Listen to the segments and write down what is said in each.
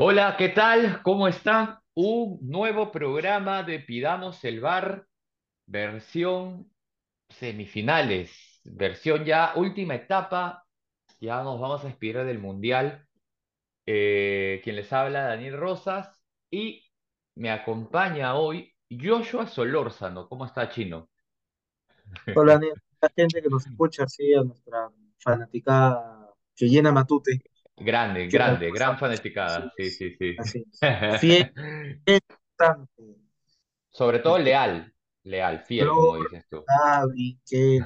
Hola, ¿qué tal? ¿Cómo están? Un nuevo programa de Pidamos el Bar, versión semifinales, versión ya última etapa. Ya nos vamos a expirar del Mundial. Eh, quien les habla, Daniel Rosas, y me acompaña hoy Joshua Solórzano. ¿Cómo está, Chino? Hola, Ni- la gente que nos escucha, sí, a nuestra fanaticada que llena Matute. Grande, grande, ¿Cómo gran fanaticada. Sí, sí, sí. así es. Fiel. Sobre todo leal, leal, fiel, como dices tú. Gaby, Kelly.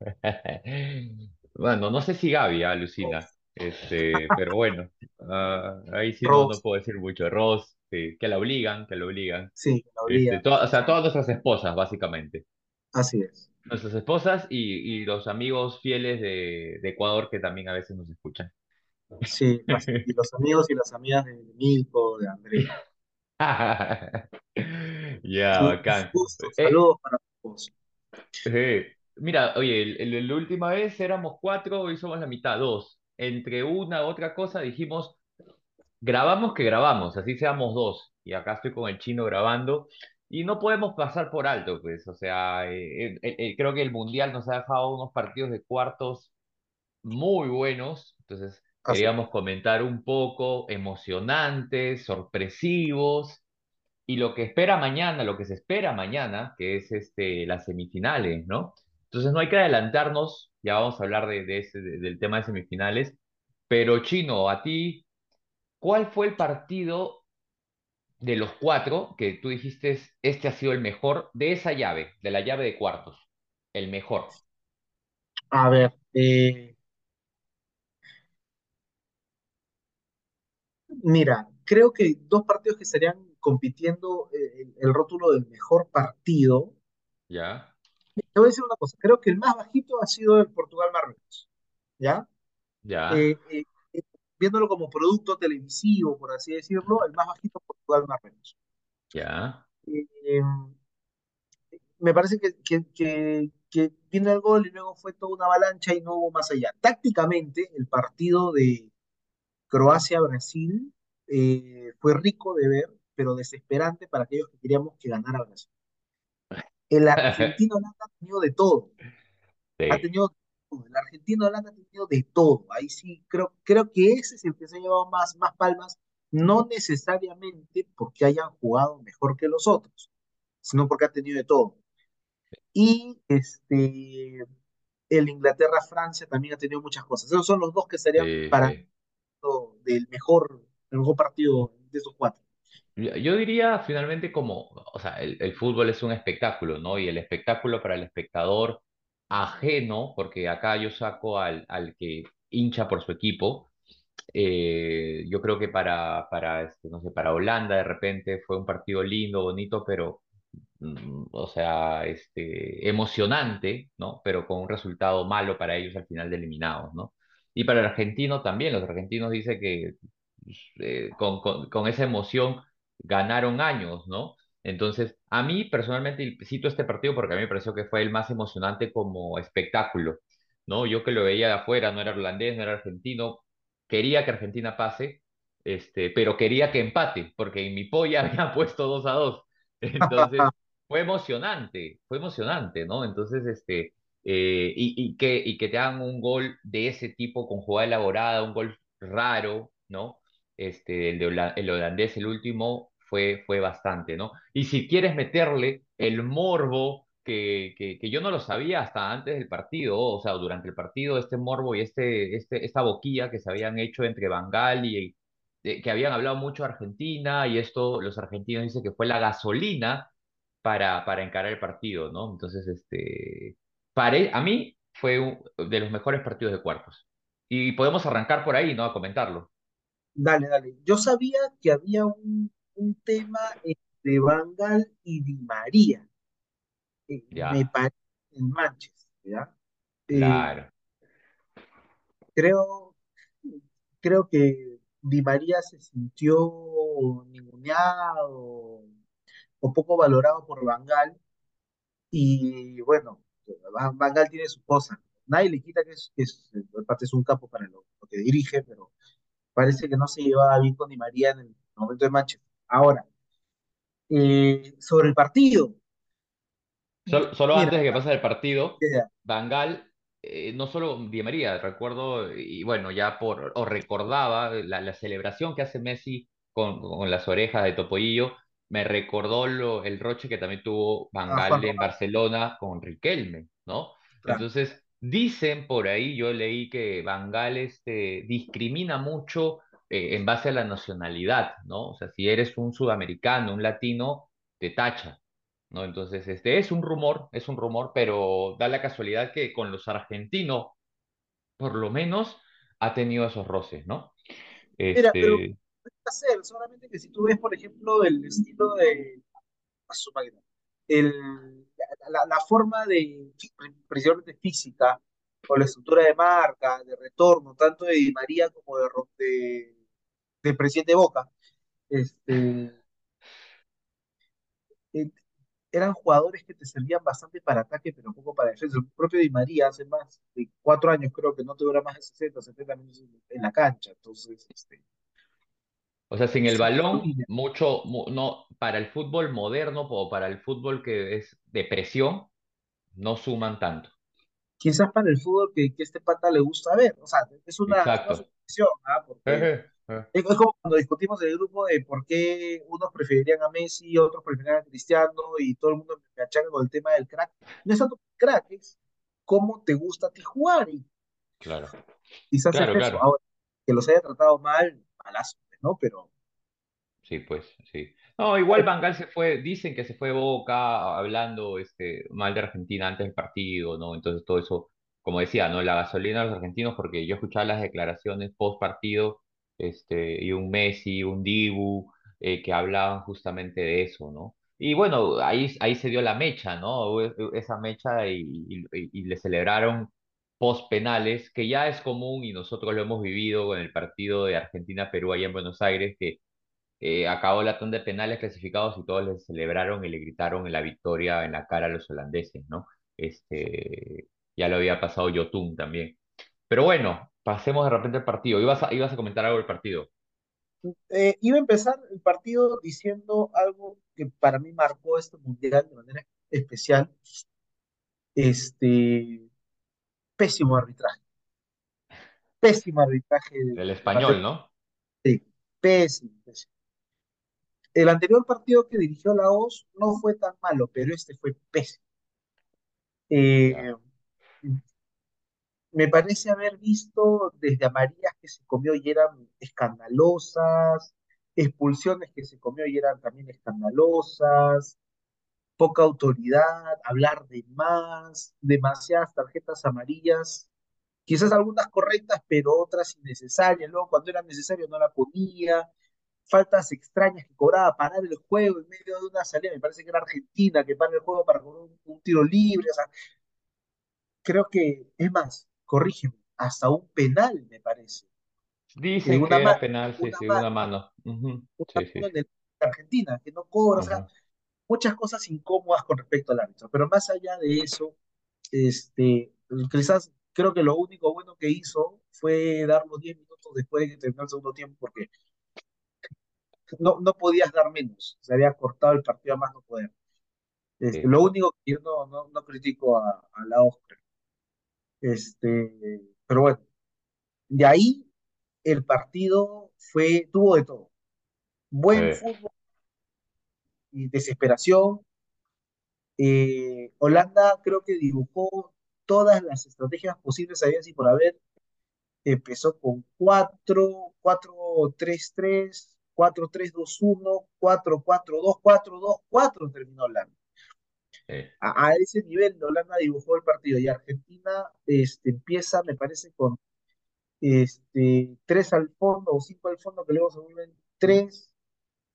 Bueno, no sé si Gaby alucina, este, pero bueno, ah, ahí sí no, puedo decir mucho. Ross, sí, que la obligan, que la obligan. sí, la Este, obligan. o sea, todas nuestras esposas, básicamente. Así es. Nuestras esposas y, y los amigos fieles de, de Ecuador que también a veces nos escuchan. Sí, las- y los amigos y las amigas de Milko, de Andrea. Ya, Sus bacán. Eh, saludos para todos. eh, mira, oye, la última vez éramos cuatro, hoy somos la mitad, dos. Entre una u otra cosa dijimos Grabamos que grabamos, así seamos dos. Y acá estoy con el chino grabando. Y no podemos pasar por alto, pues. O sea, eh, eh, eh, creo que el Mundial nos ha dejado unos partidos de cuartos muy buenos. Entonces, Así queríamos comentar un poco, emocionantes, sorpresivos. Y lo que espera mañana, lo que se espera mañana, que es este, las semifinales, ¿no? Entonces, no hay que adelantarnos. Ya vamos a hablar de, de ese, de- del tema de semifinales. Pero, chino, a ti. ¿Cuál fue el partido de los cuatro que tú dijiste, este ha sido el mejor de esa llave, de la llave de cuartos? El mejor. A ver, eh, mira, creo que dos partidos que estarían compitiendo eh, el, el rótulo del mejor partido. ¿Ya? Te voy a decir una cosa, creo que el más bajito ha sido el Portugal-Marruecos, ¿ya? ¿Ya? Eh, eh, eh, viéndolo como producto televisivo, por así decirlo, el más bajito Portugal-Marruecos. ¿Ya? Eh, me parece que, que, que, que vino el gol y luego fue toda una avalancha y no hubo más allá. Tácticamente, el partido de Croacia-Brasil eh, fue rico de ver, pero desesperante para aquellos que queríamos que ganara Brasil. El argentino ha tenido de todo, ha tenido todo. El argentino Holanda ha tenido de todo. Ahí sí, creo, creo que ese es el que se ha llevado más, más palmas, no necesariamente porque hayan jugado mejor que los otros, sino porque ha tenido de todo. Y este, el Inglaterra-Francia también ha tenido muchas cosas. Esos son los dos que serían Sí, para sí. Del mejor, el mejor partido de esos cuatro. Yo yo diría finalmente como, o sea, el, el fútbol es un espectáculo, ¿no? Y el espectáculo para el espectador ajeno, porque acá yo saco al, al que hincha por su equipo, eh, yo creo que para, para, este, no sé, para Holanda de repente fue un partido lindo, bonito, pero mm, o sea, este, emocionante, ¿no? Pero con un resultado malo para ellos al final de eliminados, ¿no? Y para el argentino también, los argentinos dicen que eh, con, con, con esa emoción ganaron años, ¿no? Entonces, a mí personalmente cito este partido porque a mí me pareció que fue el más emocionante como espectáculo, ¿no? Yo que lo veía de afuera, no era holandés, no era argentino, quería que Argentina pase, este, pero quería que empate, porque en mi polla había puesto 2 a 2. Entonces, fue emocionante, fue emocionante, ¿no? Entonces, este, eh, y, que, te hagan un gol de ese tipo con jugada elaborada, un gol raro, ¿no? Este, el, de el holandés, el último, fue, fue bastante, ¿no? Y si quieres meterle el morbo, que, que, yo no lo sabía hasta antes del partido, o sea, durante el partido, este morbo y este, este, esta boquilla que se habían hecho entre Bangal y eh, que habían hablado mucho Argentina, y esto los argentinos dicen que fue la gasolina para, para encarar el partido, ¿no? Entonces, este, pare- a mí fue un- de los mejores partidos de cuartos. Y podemos arrancar por ahí, ¿no? A comentarlo. Dale, dale. Yo sabía que había un, un tema entre Van Gaal y Di María, eh, me parece en Manchester, ¿ya? Eh, claro. creo, creo que Di María se sintió ninguneado o poco valorado por Van Gaal y bueno, Van, Van Gaal tiene su cosa. Nadie le quita que es, que es, aparte es un capo para lo, lo que dirige, pero Parece que no se llevaba bien con Di María en el momento de Manchester. Ahora, eh, sobre el partido, Solo, solo mira, antes de que pase el partido, Bangal, eh, no solo Di María, recuerdo, y bueno, ya por, o recordaba la, la celebración que hace Messi con, con las orejas de Topollillo, me recordó lo, el roche que también tuvo Bangal en Barcelona con Riquelme, ¿no? claro. Entonces, dicen por ahí, yo leí que Bangal este, discrimina mucho eh, en base a la nacionalidad, ¿no? O sea, si eres un sudamericano, un latino, te tacha. ¿no? Entonces, este es un rumor, es un rumor, pero da la casualidad que con los argentinos, por lo menos, ha tenido esos roces, ¿no? Mira, pero Ser, solamente que si tú ves, por ejemplo, el estilo de el, la, forma de, precisamente física, o la estructura de marca, de retorno, tanto de Di María como de, de, del presidente Boca, este, eh, eran jugadores que te servían bastante para ataque, pero poco para defensa. El propio Di María hace más de cuatro años creo que no te dura más de 60 70 minutos en la cancha. Entonces, este, o sea, sin el balón, mucho, mu- no, para el fútbol moderno o para el fútbol que es de presión, no suman tanto. quizás para el fútbol que, que este pata le gusta ver. O sea, es una, una Exacto. suposición, ¿ah? Porque Eje, eh, es, como cuando discutimos en el grupo de por qué unos preferirían a Messi, otros preferirían a Cristiano, y todo el mundo me achaca con el tema del crack. No es tanto crack, es cómo te gusta a ti jugar. Y Claro, quizás es claro, eso. claro. Ahora, que los haya tratado mal, malazo, ¿no? Pero Sí, pues, sí. No, igual Bangal se fue, dicen que se fue Boca hablando este, mal de Argentina antes del partido, ¿no? Entonces todo eso, como decía, ¿no? La gasolina de los argentinos, porque yo escuchaba las declaraciones post partido, este, y un Messi, un Dibu, eh, que hablaban justamente de eso, ¿no? Y bueno, ahí, ahí se dio la mecha, ¿no? Esa mecha y- y le celebraron post penales, que ya es común y nosotros lo hemos vivido en el partido de Argentina-Perú allá en Buenos Aires, que eh, acabó la tanda de penales clasificados y todos les celebraron y le gritaron la victoria en la cara a los holandeses, ¿no? Este, ya lo había pasado Yotun también. Pero bueno, pasemos de repente al partido. Ibas a, ibas a comentar algo del partido. eh, iba a empezar el partido diciendo algo que para mí marcó este mundial de manera especial. Este, pésimo arbitraje. Pésimo arbitraje de, Del español, ¿no? de pésimo, pésimo. El anterior partido que dirigió la OS no fue tan malo, pero este fue pésimo. Eh, me parece haber visto desde amarillas que se comió y eran escandalosas, expulsiones que se comió y eran también escandalosas, poca autoridad, hablar de más, demasiadas tarjetas amarillas, quizás algunas correctas, pero otras innecesarias, luego cuando era necesario no la ponía, faltas extrañas que cobraba, parar el juego en medio de una salida, me parece que era Argentina que para el juego para cobrar un, un tiro libre, o sea, creo que, es más, corrígeme, hasta un penal, me parece. Que era ma- penal, sí, una sí, una mano, mano. Una Sí, sí, mano sí. en el de Argentina, que no cobra, o sea. Muchas cosas incómodas con respecto al árbitro. Pero más allá de eso, este, quizás creo que lo único bueno que hizo fue dar los 10 minutos después de que terminó el segundo tiempo, porque no, no podías dar menos, se había cortado el partido a más no poder. Este, sí. lo único que yo no, no, no critico a, a la Oscar. Este, pero bueno, de ahí el partido fue, tuvo de todo. Buen fútbol y desesperación. Eh, Holanda creo que dibujó todas las estrategias posibles, había así por haber. Empezó con cuatro cuatro tres tres cuatro tres dos uno cuatro cuatro dos cuatro dos cuatro terminó Holanda. A, a ese nivel Holanda dibujó el partido y Argentina este, empieza, me parece, con este, tres al fondo o cinco al fondo, que luego se vuelven tres,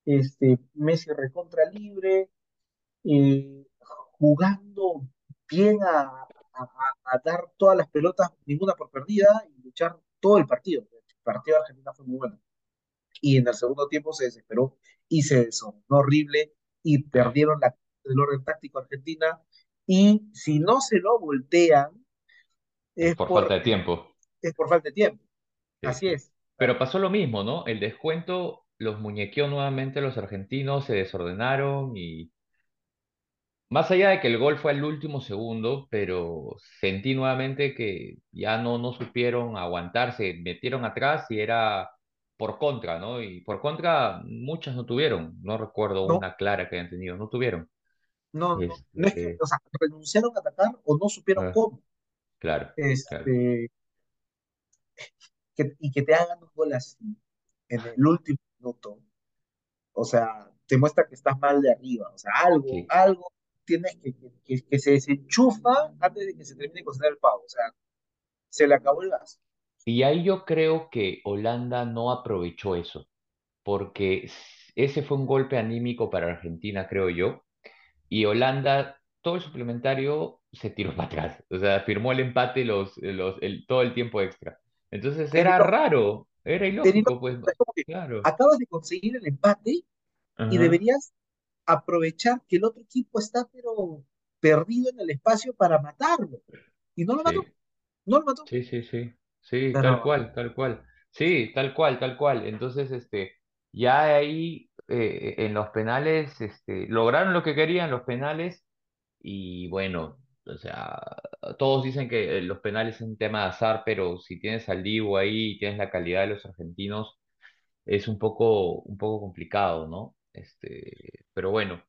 este, Messi recontra libre, eh, jugando bien a, a- a- a dar todas las pelotas, ninguna por perdida, y luchar todo el partido. El partido de Argentina fue muy bueno. Y en el segundo tiempo se desesperó y se desordenó horrible y perdieron la, el orden táctico Argentina. Y si no se lo voltean, Es por falta de tiempo. es por falta de tiempo. Sí, Así sí. es. Pero pasó lo mismo, ¿no? El descuento los muñequeó nuevamente los argentinos, se desordenaron y más allá de que el gol fue al último segundo, pero sentí nuevamente que ya no, no supieron aguantarse, metieron atrás y era por contra, ¿no? Y por contra muchas no tuvieron, no recuerdo No, una clara que hayan tenido, no tuvieron. no, no, no es que, Este, o sea, renunciaron a atacar o no supieron ah, cómo. claro, claro. Este, que- y que te hagan un gol así en el último minuto, o sea, te muestra que estás mal de arriba, o sea, algo, Sí. algo tienes que, que, se desenchufa antes de que se termine de cocinar el pavo, o sea, se le acabó el gas. Y ahí yo creo que Holanda no aprovechó eso, porque ese fue un golpe anímico para Argentina, creo yo y Holanda, todo el suplementario se tiró para atrás. O sea, firmó el empate los, los, el, todo el tiempo extra. Entonces Era raro, era ilógico, pues, claro. acabas de conseguir el empate y deberías aprovechar que el otro equipo está pero perdido en el espacio para matarlo. Y no lo sí, mató, no lo mató. sí, sí, sí, sí, tal cual, tal cual. Sí, tal cual, tal cual. Entonces, este, ya ahí eh, en los penales, este, lograron lo que querían, los penales, Y bueno, o sea, todos dicen que los penales es un tema de azar, pero si tienes al Dibu ahí y tienes la calidad de los argentinos, es un poco, un poco complicado, ¿no? Este, pero bueno,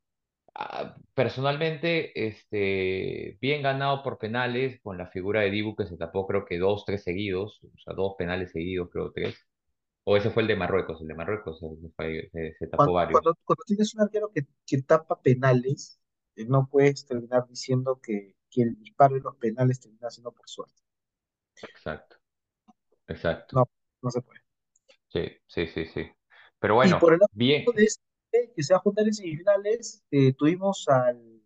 ah, personalmente, este, bien ganado por penales con la figura de Dibu que se tapó creo que dos, tres seguidos, o sea, dos penales seguidos, creo tres. O ese fue el de Marruecos, el de Marruecos se, tapó cuando, varios. cuando, cuando tienes un arquero que, que tapa penales, eh, no puedes terminar diciendo que, que el disparo de los penales termina siendo por suerte. Exacto, exacto. No, no se puede. Sí, sí, sí, sí. Pero Y bueno, por el bien. de este, que se va a juntar en semifinales, eh, tuvimos al,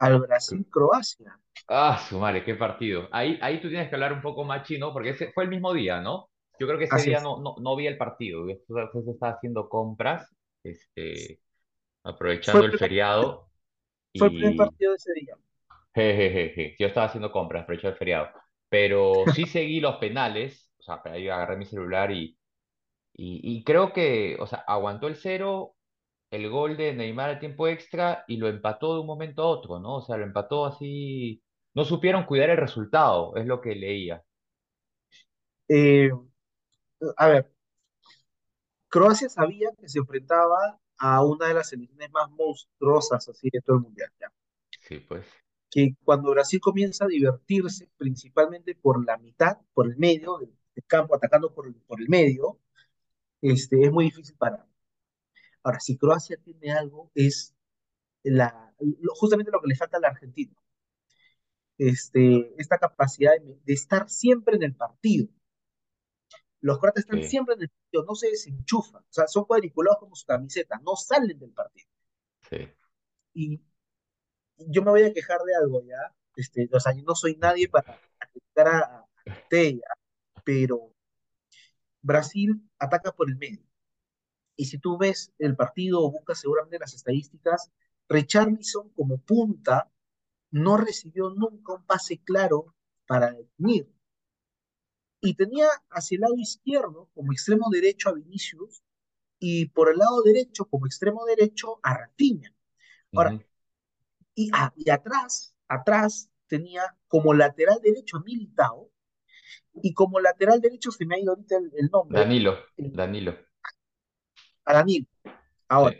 al Brasil-Croacia. Ah, su madre, qué partido. Ahí, ahí tú tienes que hablar un poco más chino, porque ese fue el mismo día, ¿no? Yo creo que ese Así día es. no, no, no vi el partido. Yo estaba estaba haciendo compras, este, aprovechando el feriado fue el primer partido de ese día. jejeje, yo estaba haciendo compras, aprovechando el feriado. Pero sí seguí los penales, o sea, ahí agarré mi celular y, y, y creo que, o sea, aguantó el cero, el gol de Neymar al tiempo extra y lo empató de un momento a otro, ¿no? O sea, lo empató así, no supieron cuidar el resultado, es lo que leía. Eh, a ver, Croacia sabía que se enfrentaba a una de las selecciones más monstruosas así de todo el mundial, ¿ya? Sí, pues, Que cuando Brasil comienza a divertirse, principalmente por la mitad, por el medio del, del campo, atacando por el, por el medio, este, es muy difícil parar. Ahora, si Croacia tiene algo, es la, lo- justamente lo que le falta a la Argentina, este, esta capacidad de, de estar siempre en el partido. Los croatas están sí, siempre en el partido, no se desenchufan, o sea, son cuadriculados como su camiseta, no salen del partido. sí. Y yo me voy a quejar de algo ya, este, o sea, yo no soy nadie para criticar a, a Tella, pero Brasil ataca por el medio. Y si tú ves el partido o buscas seguramente las estadísticas, Richarlison como punta no recibió nunca un pase claro para definir. Y tenía hacia el lado izquierdo como extremo derecho a Vinicius y por el lado derecho como extremo derecho a Rafinha. Ahora, Ujú. y, ah, y atrás, atrás tenía como lateral derecho a Militao y como lateral derecho se me ha ido ahorita el, el nombre, Danilo, Danilo, a Danilo. sí. Ahora,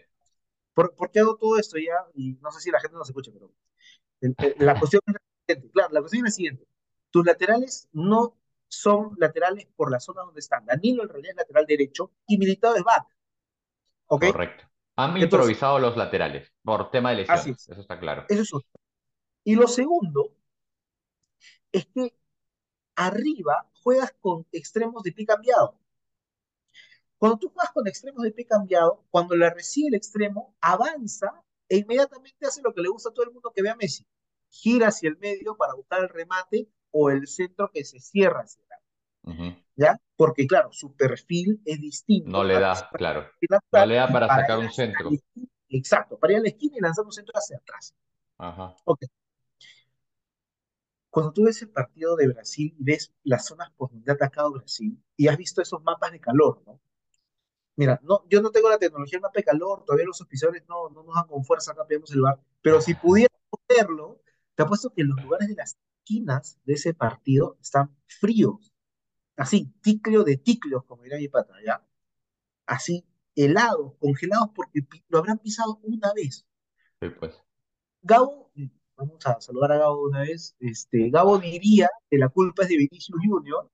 ¿por, ¿por, qué hago todo esto ya? Y no sé si la gente nos escucha, pero el, la cuestión es la siguiente. Claro, la cuestión es la siguiente. Tus laterales no son laterales por la zona donde están. Danilo en realidad es lateral derecho y Militao es back. ¿Ok? Correcto. Han Entonces, improvisado los laterales por tema de así lesiones, es. eso está claro. Eso es uno. Y lo segundo es que arriba juegas con extremos de pie cambiado. Cuando tú juegas con extremos de pie cambiado, cuando la recibe el extremo, avanza e inmediatamente hace lo que le gusta a todo el mundo que vea a Messi. Gira hacia el medio para buscar el remate o el centro que se cierra hacia área, Ujú. ¿ya? Porque claro, su perfil es No distinto le al da, claro. No le da para para sacar un centro. Exacto, para ir a la esquina y lanzar un centro hacia atrás. Ajá. Ok, Cuando tú ves el partido de Brasil y ves las zonas por donde ha atacado Brasil, y has visto esos mapas de calor, ¿no? Mira, no, yo no tengo la tecnología del mapa de calor, todavía los auspiciadores no, no nos dan con fuerza, acá pedimos el bar, pero si pudiera verlo, te apuesto que los lugares de las esquinas de ese partido están fríos, así, ticlio de ticlios, como diría mi pata, ¿ya? Así, helados, congelados, porque lo habrán pisado una vez. Sí, pues. Gabo, vamos a saludar a Gabo una vez, este, Gabo diría que la culpa es de Vinicius Junior,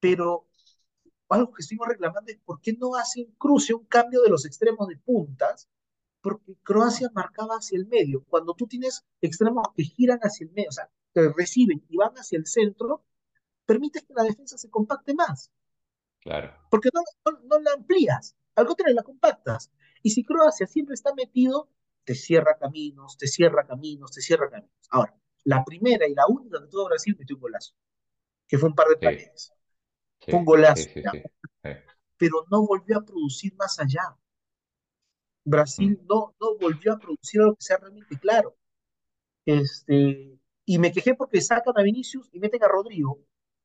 pero algo que estuvimos reclamando es por qué no hace un cruce, un cambio de los extremos de puntas, porque Croacia marcaba hacia el medio. Cuando tú tienes extremos que giran hacia el medio, o sea, que reciben y van hacia el centro, permites que la defensa se compacte más, Claro, porque no, no, no la amplías, al contrario, la compactas. Y si Croacia siempre está metido, te cierra caminos, te cierra caminos, te cierra caminos. Ahora, la primera y la única que tuvo Brasil metió un golazo, que fue un par de sí, paredes. Fue un golazo, sí, pero no volvió a producir más allá. Mm. Brasil no, no volvió a producir algo que sea realmente claro. Este, y me quejé porque sacan a Vinicius y meten a Rodrigo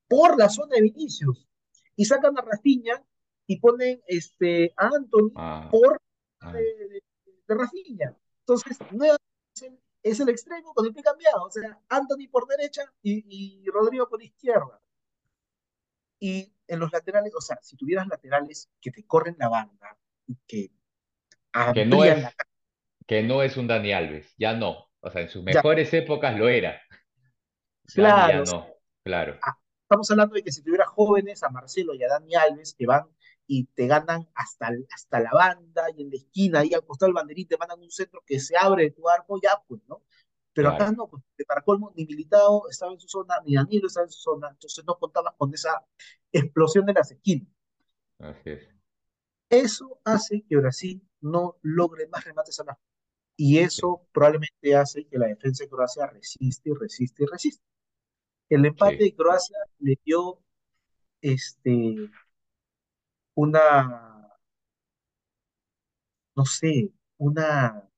por la zona de Vinicius. Y sacan a Rafinha y ponen este, a Anthony Ah, por de, ah. de, de Rafinha. Entonces, nuevamente es el, es el extremo con el pie cambiado. O sea, Anthony por derecha y, y Rodrigo por izquierda. Y en los laterales, o sea, si tuvieras laterales que te corren la banda y que Que no la es, que no es un Dani Alves, ya no. O sea, en sus ya, mejores épocas lo era. Claro, no, claro, ah, estamos hablando de que si tuviera jóvenes a Marcelo y a Dani Alves que van y te ganan hasta, hasta la banda y en la esquina, ahí al costado del banderín, te mandan un centro que se abre de tu arco, ya pues, ¿no? Pero acá no, pues, para colmo, ni Militao estaba en su zona, ni Danilo estaba en su zona, entonces no contabas con esa explosión de las esquinas. Así es. Eso hace que Brasil no logre más remates a la y eso probablemente hace que la defensa de Croacia resiste y resiste y resiste. El empate sí, de Croacia le dio este, una, no sé, una,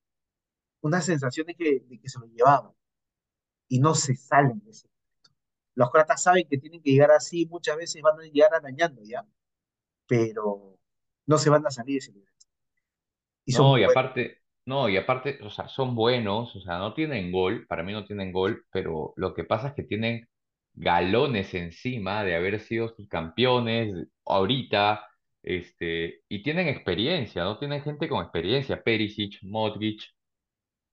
una sensación de que, de que se lo llevaban y no se salen de ese. Los croatas saben que tienen que llegar así, muchas veces van a llegar arañando ya, pero no se van a salir de ese nivel. Y No, y aparte, no, y aparte, o sea, son buenos, o sea, no tienen gol, para mí no tienen gol, pero lo que pasa es que tienen galones encima de haber sido sus campeones ahorita, este, y tienen experiencia, ¿no? Tienen gente con experiencia, Perisic, Modric,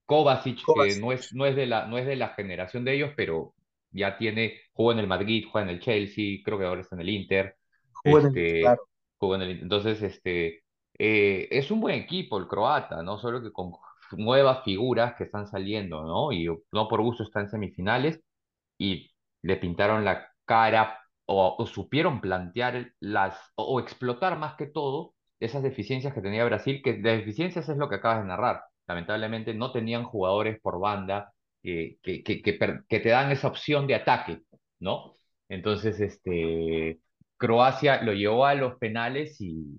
Kovacic, que no es, no es de la, no es de la generación de ellos, pero ya tiene, jugó en el Madrid, juega en el Chelsea, creo que ahora está en el Inter, jóvenes, este, claro, jugó en el, entonces, este, eh, es un buen equipo el croata, ¿no? Solo que con nuevas figuras que están saliendo, ¿no? Y no por gusto están en semifinales y le pintaron la cara o, supieron plantear las, o, explotar más que todo esas deficiencias que tenía Brasil, que de deficiencias es lo que acabas de narrar. Lamentablemente no tenían jugadores por banda que, que, que, que, que te dan esa opción de ataque, ¿no? Entonces, este, Croacia lo llevó a los penales y,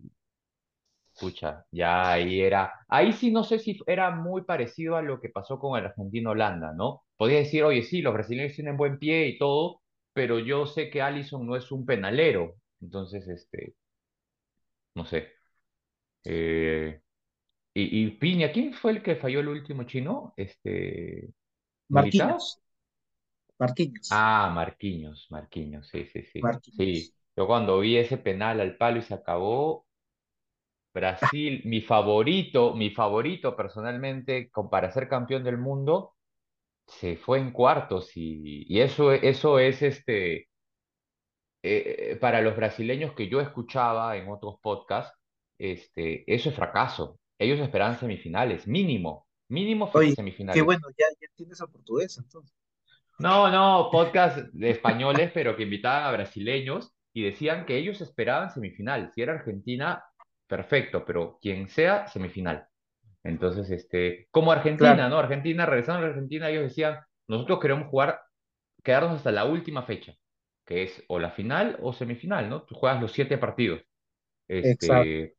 Pucha, ya ahí era. Ahí sí no sé si era muy parecido a lo que pasó con el argentino-Holanda, ¿no? Podía decir, oye, sí, los brasileños tienen buen pie y todo, pero yo sé que Alisson no es un penalero. Entonces, este, no sé. Eh, y, y Piña, ¿quién fue el que falló el último chino? Este. Marquinhos, Marquinhos, Ah, Marquinhos, Marquinhos, sí, sí, sí. Marquinhos. Sí, yo cuando vi ese penal al palo y se acabó, Brasil, mi favorito, mi favorito personalmente, para ser campeón del mundo, se fue en cuartos y, y eso, eso es este, eh, para los brasileños que yo escuchaba en otros podcasts, este, eso es fracaso. Ellos esperaban semifinales, mínimo, mínimo Oye, qué semifinales. bueno, ya, ya entiendes el portugués, entonces. No, no, podcast de españoles, pero que invitaban a brasileños y decían que ellos esperaban semifinal. Si era Argentina, perfecto, pero quien sea, semifinal. Entonces, este, como Claro, Argentina, ¿no? Argentina, regresando a Argentina, ellos decían, nosotros queremos jugar, quedarnos hasta la última fecha, que es o la final o semifinal, ¿no? Tú juegas los siete partidos. exacto. Este,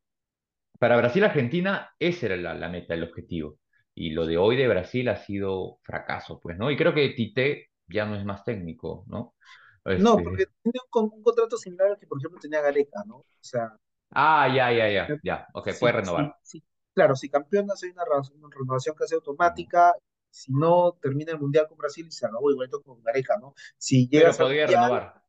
para Brasil-Argentina, esa era la, la meta, el objetivo. Y lo de hoy de Brasil ha sido fracaso, pues, ¿no? Y creo que Tite ya no es más técnico, ¿no? No, porque Este, tiene un, con- un contrato similar al que, por ejemplo, tenía Gareca, ¿no? O sea, ah, ya, ya, ya, ya, ok, puede sí, renovar. sí. Claro, si campeonas hay una, renovación casi automática, si no termina el Mundial con Brasil y se acabó igualito con Gareca, ¿no? Si Pero llegas podría Mundial, renovar.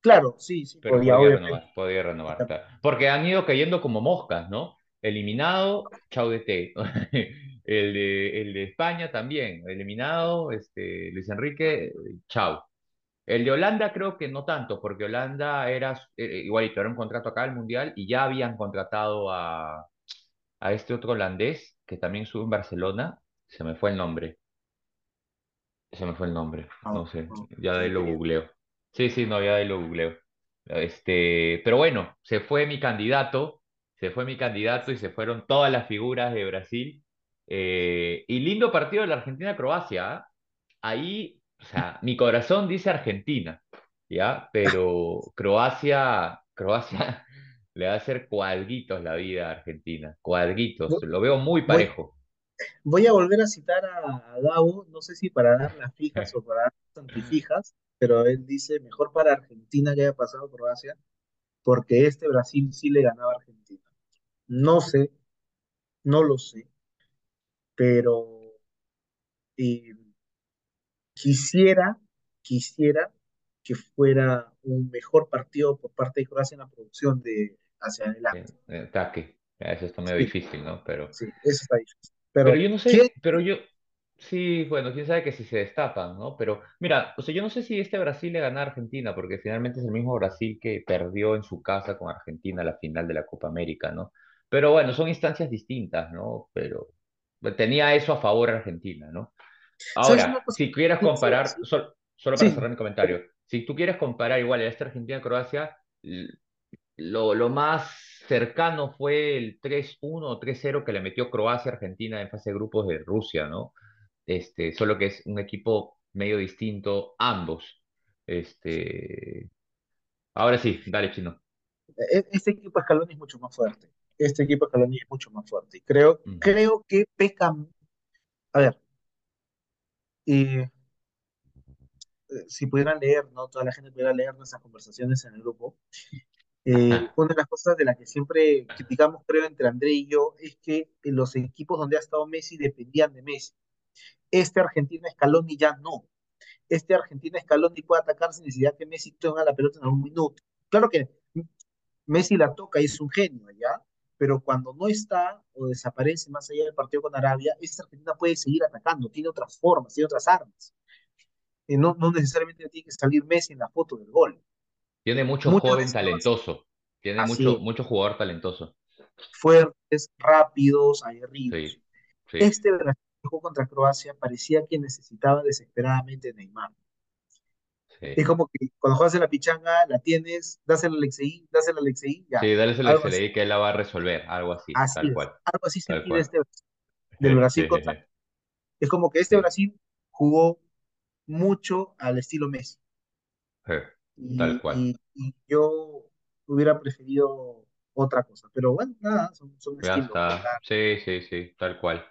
claro, sí, sí, pero podía, podía renovar, podía renovar, claro. Porque han ido cayendo como moscas, ¿no? Eliminado, chau de té. El de, el de España también, eliminado, este, Luis Enrique, chau. El de Holanda creo que no tanto, porque Holanda era eh, igualito, era un contrato acá al Mundial y ya habían contratado a, a este otro holandés que también estuvo en Barcelona, se me fue el nombre. Se me fue el nombre, No, no sé, ya de ahí lo googleo. Sí, sí, no, ya de ahí lo googleo. Este, pero bueno, se fue mi candidato, se fue mi candidato y se fueron todas las figuras de Brasil. Eh, y lindo partido de la Argentina-Croacia, ¿ah? Ahí, o sea, mi corazón dice Argentina, ¿ya? Pero Croacia, Croacia le va a hacer cuadritos la vida a Argentina, cuadritos, lo veo muy parejo. voy a volver a citar a, a no sé si para dar las fijas o para dar las antifijas, pero él dice mejor para Argentina que haya pasado Croacia, porque este Brasil sí le ganaba a Argentina. No sé, no lo sé, pero eh, quisiera, quisiera que fuera un mejor partido por parte de Croacia en la producción de hacia adelante. en ataque. Ya, Eso está medio Sí, difícil, ¿no? Pero, sí, eso está difícil. pero Pero, yo no ¿quién? sé, pero yo, sí, bueno, quién sabe que si se destapan, ¿no? Pero mira, o sea, yo no sé si este Brasil le gana a Argentina, porque finalmente es el mismo Brasil que perdió en su casa con Argentina la final de la Copa América, ¿no? Pero bueno, son instancias distintas, ¿no? Pero tenía eso a favor Argentina, ¿no? ¿Sabes una Ahora, si de comparar, solo para Sí, cerrar mi comentario, si tú quieres comparar igual a esta Argentina-Croacia, lo, lo más cercano fue el 3-1 o 3-0 que le metió Croacia a Argentina en fase de grupos de Rusia, ¿no? Este, solo que es un equipo medio distinto ambos. Este, ahora sí, dale, Chino. e- este equipo Scaloni es mucho más fuerte. Este equipo Scaloni es mucho más fuerte. Creo, creo que peca. A ver, eh, eh, si pudieran leer, ¿no? Toda la gente pudiera leer nuestras conversaciones en el grupo. eh, una de las cosas de las que siempre criticamos, creo, entre André y yo, es que en los equipos donde ha estado Messi dependían de Messi. Este Argentina Scaloni ya no. Este Argentina Scaloni puede atacar sin necesidad que Messi tenga la pelota en algún minuto. Claro que Messi la toca y es un genio, ¿ya? Pero cuando no está o desaparece más allá del partido con Arabia, esta Argentina puede seguir atacando, tiene otras formas, tiene otras armas. No, no necesariamente tiene que salir Messi en la foto del gol. Tiene mucho Muchas joven talentoso. Tiene mucho, así, mucho jugador talentoso. fuertes, rápidos, aguerridos. Sí, sí, Este Brasil contra Croacia parecía que necesitaba desesperadamente Neymar. Es sí. como que cuando juegas en la pichanga, la tienes, dásela a Alexei, dásela a Alexei, ya. Sí, dale así, SLI que él la va a resolver, algo así, así tal es. cual, Algo así tal sentí de cual. este del Brasil contra Es como que este Sí, Brasil jugó mucho al estilo Messi sí, tal cual. y- y yo hubiera preferido otra cosa. Pero bueno, nada, son, son Ya estilos. está. Sí, sí, sí, tal cual.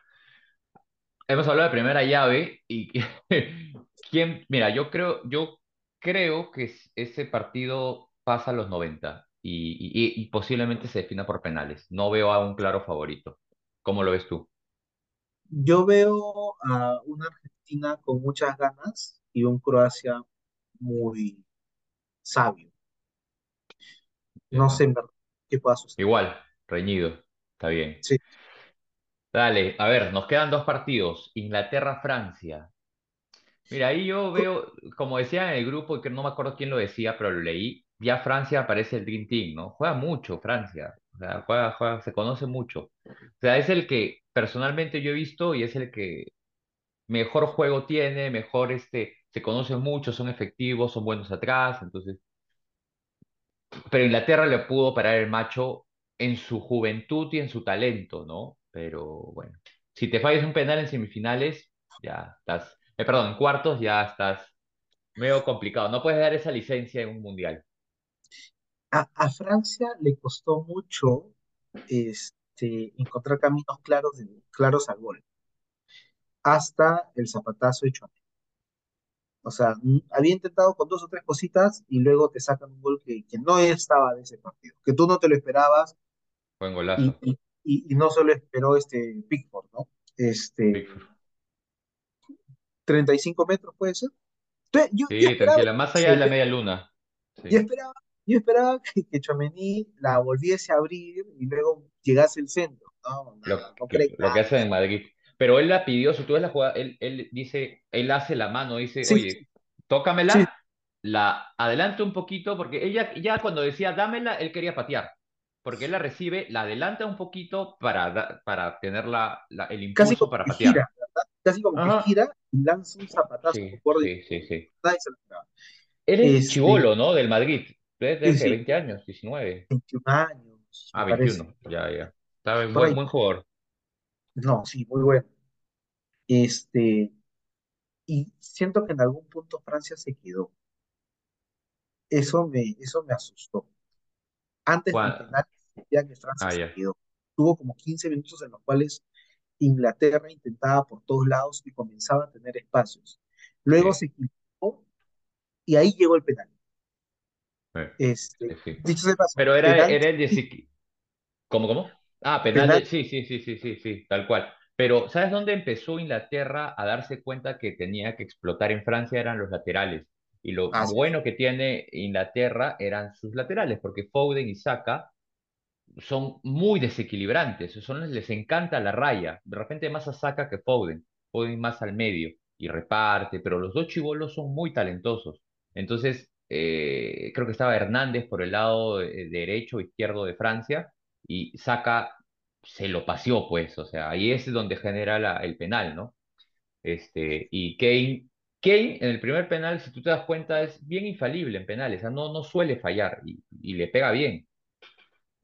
Hemos hablado de primera llave y quién, mira, yo creo, yo creo que es- ese partido pasa a los 90 y, y, y posiblemente se defina por penales. No veo a un claro favorito. ¿Cómo lo ves tú? Yo veo a una Argentina con muchas ganas y un Croacia muy sabio. No sé en verdad qué pueda suceder. Igual, reñido, está bien. Sí. Dale, a ver, nos quedan dos partidos. Inglaterra-Francia. Mira, ahí yo veo, como decía en el grupo, que no me acuerdo quién lo decía, pero lo leí, ya Francia aparece el Dream Team, ¿no? Juega mucho Francia, o sea, juega, juega, se conoce mucho. O sea, es el que personalmente yo he visto y es el que mejor juego tiene, mejor este, se conoce mucho, son efectivos, son buenos atrás, entonces, pero Inglaterra le pudo parar el macho en su juventud y en su talento, ¿no? Pero bueno, si te fallas un penal en semifinales, ya estás, eh, perdón, en cuartos ya estás medio complicado. No puedes dar esa licencia en un mundial. A, a Francia le costó mucho este, encontrar caminos claros, de- claros al gol, hasta el zapatazo hecho O sea, n- había intentado con dos o tres cositas y luego te sacan un gol que, que no estaba de ese partido, que tú no te lo esperabas Buen golazo. y, y- y no se lo esperó este Pickford, ¿no? Este, Pickford. 35 metros puede ser. Entonces, yo, yo Sí, esperaba, tranquila. Más allá de la media luna. yo Sí. esperaba, yo esperaba que, que Tchouaméni la volviese a abrir y luego llegase el centro. No, Lo no, no que, lo que nada. hace en Madrid. Pero él la pidió, si tú ves la jugada, él, él dice, él hace la mano, dice, Sí, oye, sí, tócamela, la adelanta un poquito, porque ella ya cuando decía dámela, él quería patear. Porque él la recibe, la adelanta un poquito para, para tener la, la- el impulso para patear. Casi como que gira y lanza un zapatazo Sí, por sí, sí, sí. nadie se lo esperaba. Él es Este, chivolo, ¿no? Del Madrid. Debe sí, tener que sí, 20 años, 19. 21 años, Ah, parece. 21. Ya, ya. Está bien, buen, jugador. No, sí, muy bueno. Este, y siento que en algún punto Francia se quedó. Eso me, eso me asustó. Antes del penal, que Francia Ah, se quedó. Tuvo como 15 minutos en los cuales Inglaterra intentaba por todos lados y comenzaba a tener espacios. Luego Sí, se equivocó y ahí llegó el penal. sí, Este, sí, dicho paso, Pero era, penal, era el de... ¿Cómo, cómo? Ah, penal penal. Sí, sí, sí, sí, sí, sí, tal cual. Pero, ¿sabes dónde empezó Inglaterra a darse cuenta que tenía que explotar en Francia? Eran los laterales. Y lo hacia bueno que tiene Inglaterra eran sus laterales, porque Foden y Saka son muy desequilibrantes, son, les encanta la raya. De repente más a Saka que Foden, Foden más al medio y reparte, pero los dos chibolos son muy talentosos. Entonces, eh, creo que estaba Hernández por el lado eh, derecho, izquierdo de Francia y Saka se lo paseó, pues, o sea, ahí es donde genera el penal, ¿no? Este, y Kane, Kane en el primer penal, si tú te das cuenta, es bien infalible en penales, no, suele fallar y le pega bien.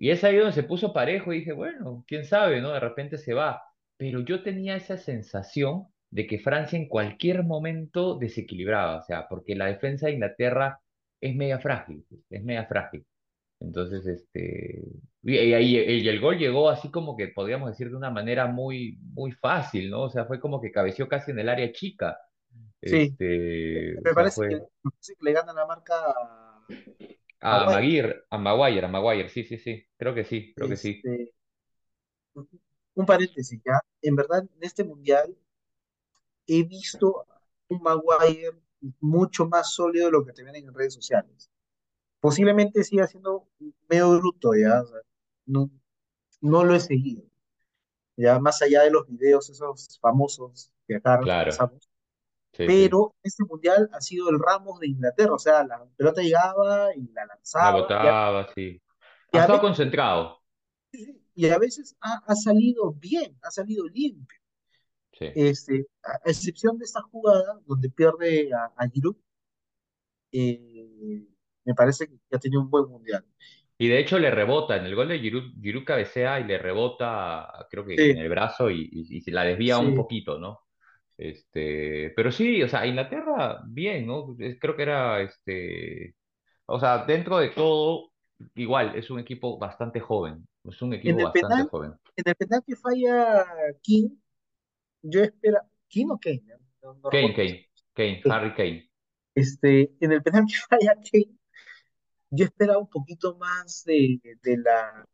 Y es ahí donde se puso parejo y dije, bueno, quién sabe, ¿no? De repente se va. Pero yo tenía esa sensación de que Francia en cualquier momento desequilibraba, o sea, porque la defensa de Inglaterra es media frágil, es media frágil. Entonces, este, y, ahí y el gol llegó así como que podríamos decir de una manera muy, muy fácil, ¿no? O sea, fue como que cabeció casi en el área chica. sí, Este, me sea, parece que, fue me parece que le gana la marca a a Maguire. A Maguire, a Maguire, sí, sí, sí, creo que sí, creo que sí. Este, un paréntesis ya, en verdad en este mundial he visto un Maguire mucho más sólido de lo que te ven en redes sociales. Posiblemente siga siendo medio bruto ya, o sea, no, no lo he seguido, ya más allá de los videos esos famosos que acá Claro. pasamos, Sí, sí. pero este mundial ha sido el Ramos de Inglaterra, o sea, la pelota llegaba y la La lanzaba y a, botaba, sí. y Ha estado veces, concentrado. y a veces ha, ha salido bien, ha salido limpio. Sí. Este, a, excepción de esta jugada donde pierde a, a Giroud, eh, me parece que ha tenido un buen mundial. Y de hecho le rebota, en el gol de Giroud, Giroud cabecea y le rebota, creo que en el brazo y, y, y se la desvía un poquito, ¿no? Este, pero sí, o sea, Inglaterra, bien, ¿no? Es- Creo que era, este, o sea, dentro de todo, igual, es un equipo bastante joven, es un En equipo el bastante penal, joven. en el penal que falla King, yo espera, King o Kane, no, no Kane, recuerdo. Kane, Kane, Kane. Harry Kane. Este, en el penal que falla Kane, yo esperaba un poquito más de, de la.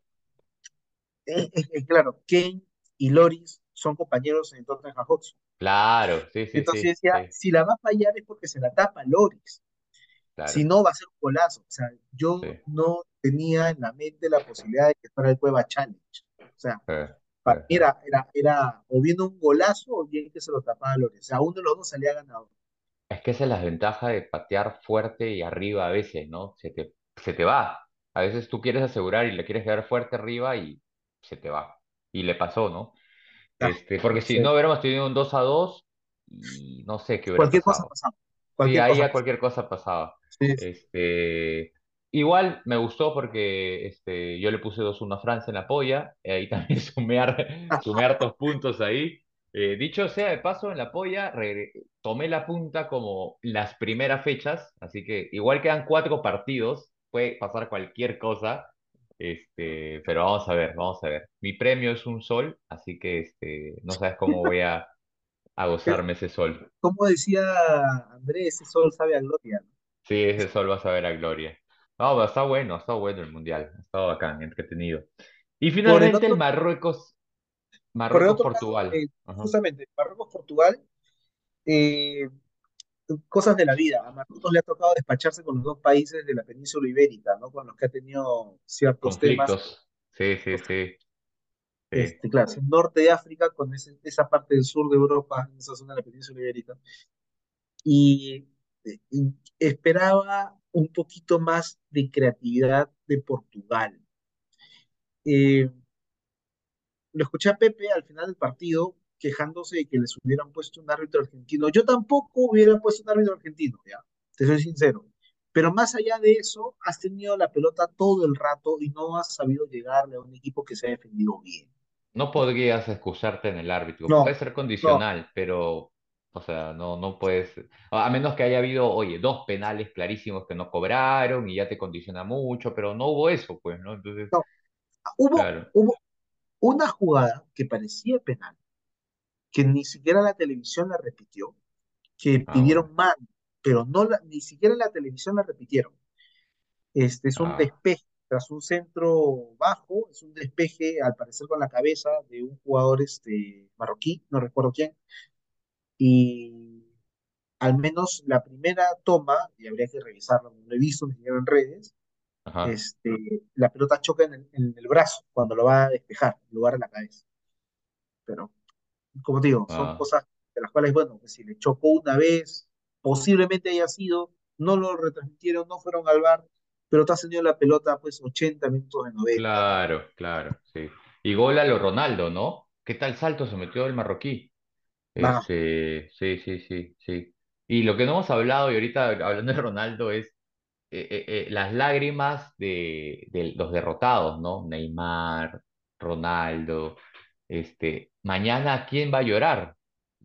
eh, eh, eh, claro, Kane y Loris son compañeros en Tottenham Hotspur. Claro, sí, sí, Entonces sí, decía, sí, si la va a fallar es porque se la tapa Loris. Si no, va a ser un golazo. O sea, sí, yo no tenía en la mente la posibilidad de que fuera el Cueva Challenge. O sea, para mí era, era, era o bien un golazo o bien que se lo tapaba Loris. O sea, uno de los dos salía ganador. Es que esa es la ventaja de patear fuerte y arriba a veces, ¿no? Se te, se te va. A veces tú quieres asegurar y le quieres dar fuerte arriba y se te va. Y le pasó, ¿no? Ah, Este, porque si sí. no hubiéramos tenido un 2 a 2 y no sé qué hubiera Cualquier cosa pasado. pasaba. Sí, Cualquier ahí cosa pasaba. cualquier cosa pasaba. Sí. Este, igual me gustó porque este, yo le puse dos 1 a Francia en la polla, y ahí también sumé, sumé hartos puntos ahí. Eh, dicho sea de paso, en la polla tomé la punta como las primeras fechas, así que igual quedan cuatro partidos, puede pasar cualquier cosa, este, pero vamos a ver, vamos a ver. Mi premio es un sol, así que este, no sabes cómo voy a, a gozarme ese sol. Como decía Andrés, ese sol sabe a gloria, ¿no? Sí, ese sol vas a ver a Gloria. No, pero está bueno, está bueno el mundial. Ha estado bacán, entretenido. Y Por el finalmente el Marruecos, Marruecos-Portugal. eh, justamente, Marruecos-Portugal, eh, cosas de la vida. A Marruecos le ha tocado despacharse con los dos países de la península ibérica, ¿no? Con los que ha tenido ciertos temas. Conflictos. Sí, sí, sí, sí. Este, claro, el norte de África con ese- esa parte del sur de Europa, en esa zona de la península ibérica. Y, y esperaba un poquito más de creatividad de Portugal. Eh, lo escuché a Pepe al final del partido quejándose de que les hubieran puesto un árbitro argentino. Yo tampoco hubiera puesto un árbitro argentino, ya, te soy sincero. Pero más allá de eso, has tenido la pelota todo el rato y no has sabido llegarle a un equipo que se ha defendido bien. No podrías excusarte en el árbitro. Puede No, ser no, condicional, pero, o sea, no, no puedes. A a menos que haya habido, oye, dos penales clarísimos que no cobraron y ya te condiciona mucho, pero no hubo eso, pues, ¿no? Entonces, no. Hubo, claro. hubo una jugada que parecía penal, que ni siquiera la televisión la repitió, que Ah, pidieron mano, pero no la, ni siquiera la televisión la repitieron. Este es un Ah, despeje tras un centro bajo, es un despeje al parecer con la cabeza de un jugador este, marroquí, no recuerdo quién, y al menos la primera toma, y habría que revisarlo, no lo he visto ni siquiera en redes, ajá. este, la pelota choca en el, en el brazo cuando lo va a despejar, en lugar de la cabeza. Pero, como te digo, son Ah, cosas de las cuales, bueno, si le chocó una vez, posiblemente haya sido, no lo retransmitieron, no fueron al bar, pero te has tenido la pelota pues 80 minutos de 90, ¿no? claro, claro, sí. Y gol a lo Ronaldo, ¿no? ¿Qué tal salto se metió el marroquí? Ah, Este, sí, sí, sí, sí. Y lo que no hemos hablado, y ahorita hablando de Ronaldo, es eh, eh, eh, las lágrimas de, de los derrotados, ¿no? Neymar, Ronaldo, este, mañana ¿quién va a llorar?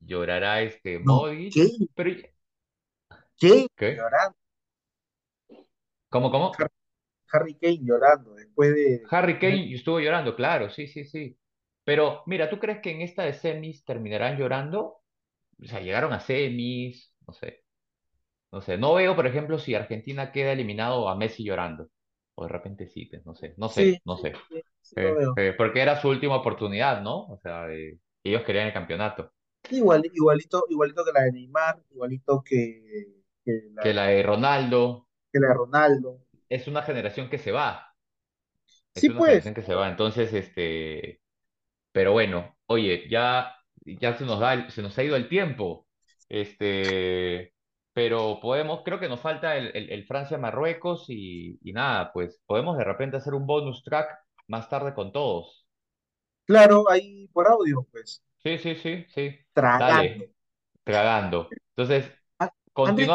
Llorará este Modric, ¿qué? pero ¿Qué? ¿qué? Llorando, ¿Cómo, cómo? Har- Harry Kane llorando después de... Harry Kane estuvo llorando, claro, sí, sí, sí. Pero mira, ¿tú crees que en esta de semis terminarán llorando? O sea, llegaron a semis, no sé. No sé, no veo, por ejemplo, si Argentina queda eliminado a Messi llorando. O de repente sí, pues, no sé, no sé, Sí, no sí, sé. sí, sí Eh, eh, porque era su última oportunidad, ¿no? O sea, ellos querían el campeonato. Igual, igualito, igualito que la de Neymar, igualito que, que la Que la de, Ronaldo que la de Ronaldo. es una generación que se va. Es Sí, una pues, generación que se va. Entonces, este, pero bueno, oye, ya, ya se nos da, se nos ha ido el tiempo. Este, pero podemos, creo que nos falta el, el- el Francia-Marruecos y, y nada, pues podemos de repente hacer un bonus track más tarde con todos. claro, ahí por audio, pues, Sí, sí, sí, sí. tragando. Dale, tragando. Entonces, Ah, continúa. Andrés,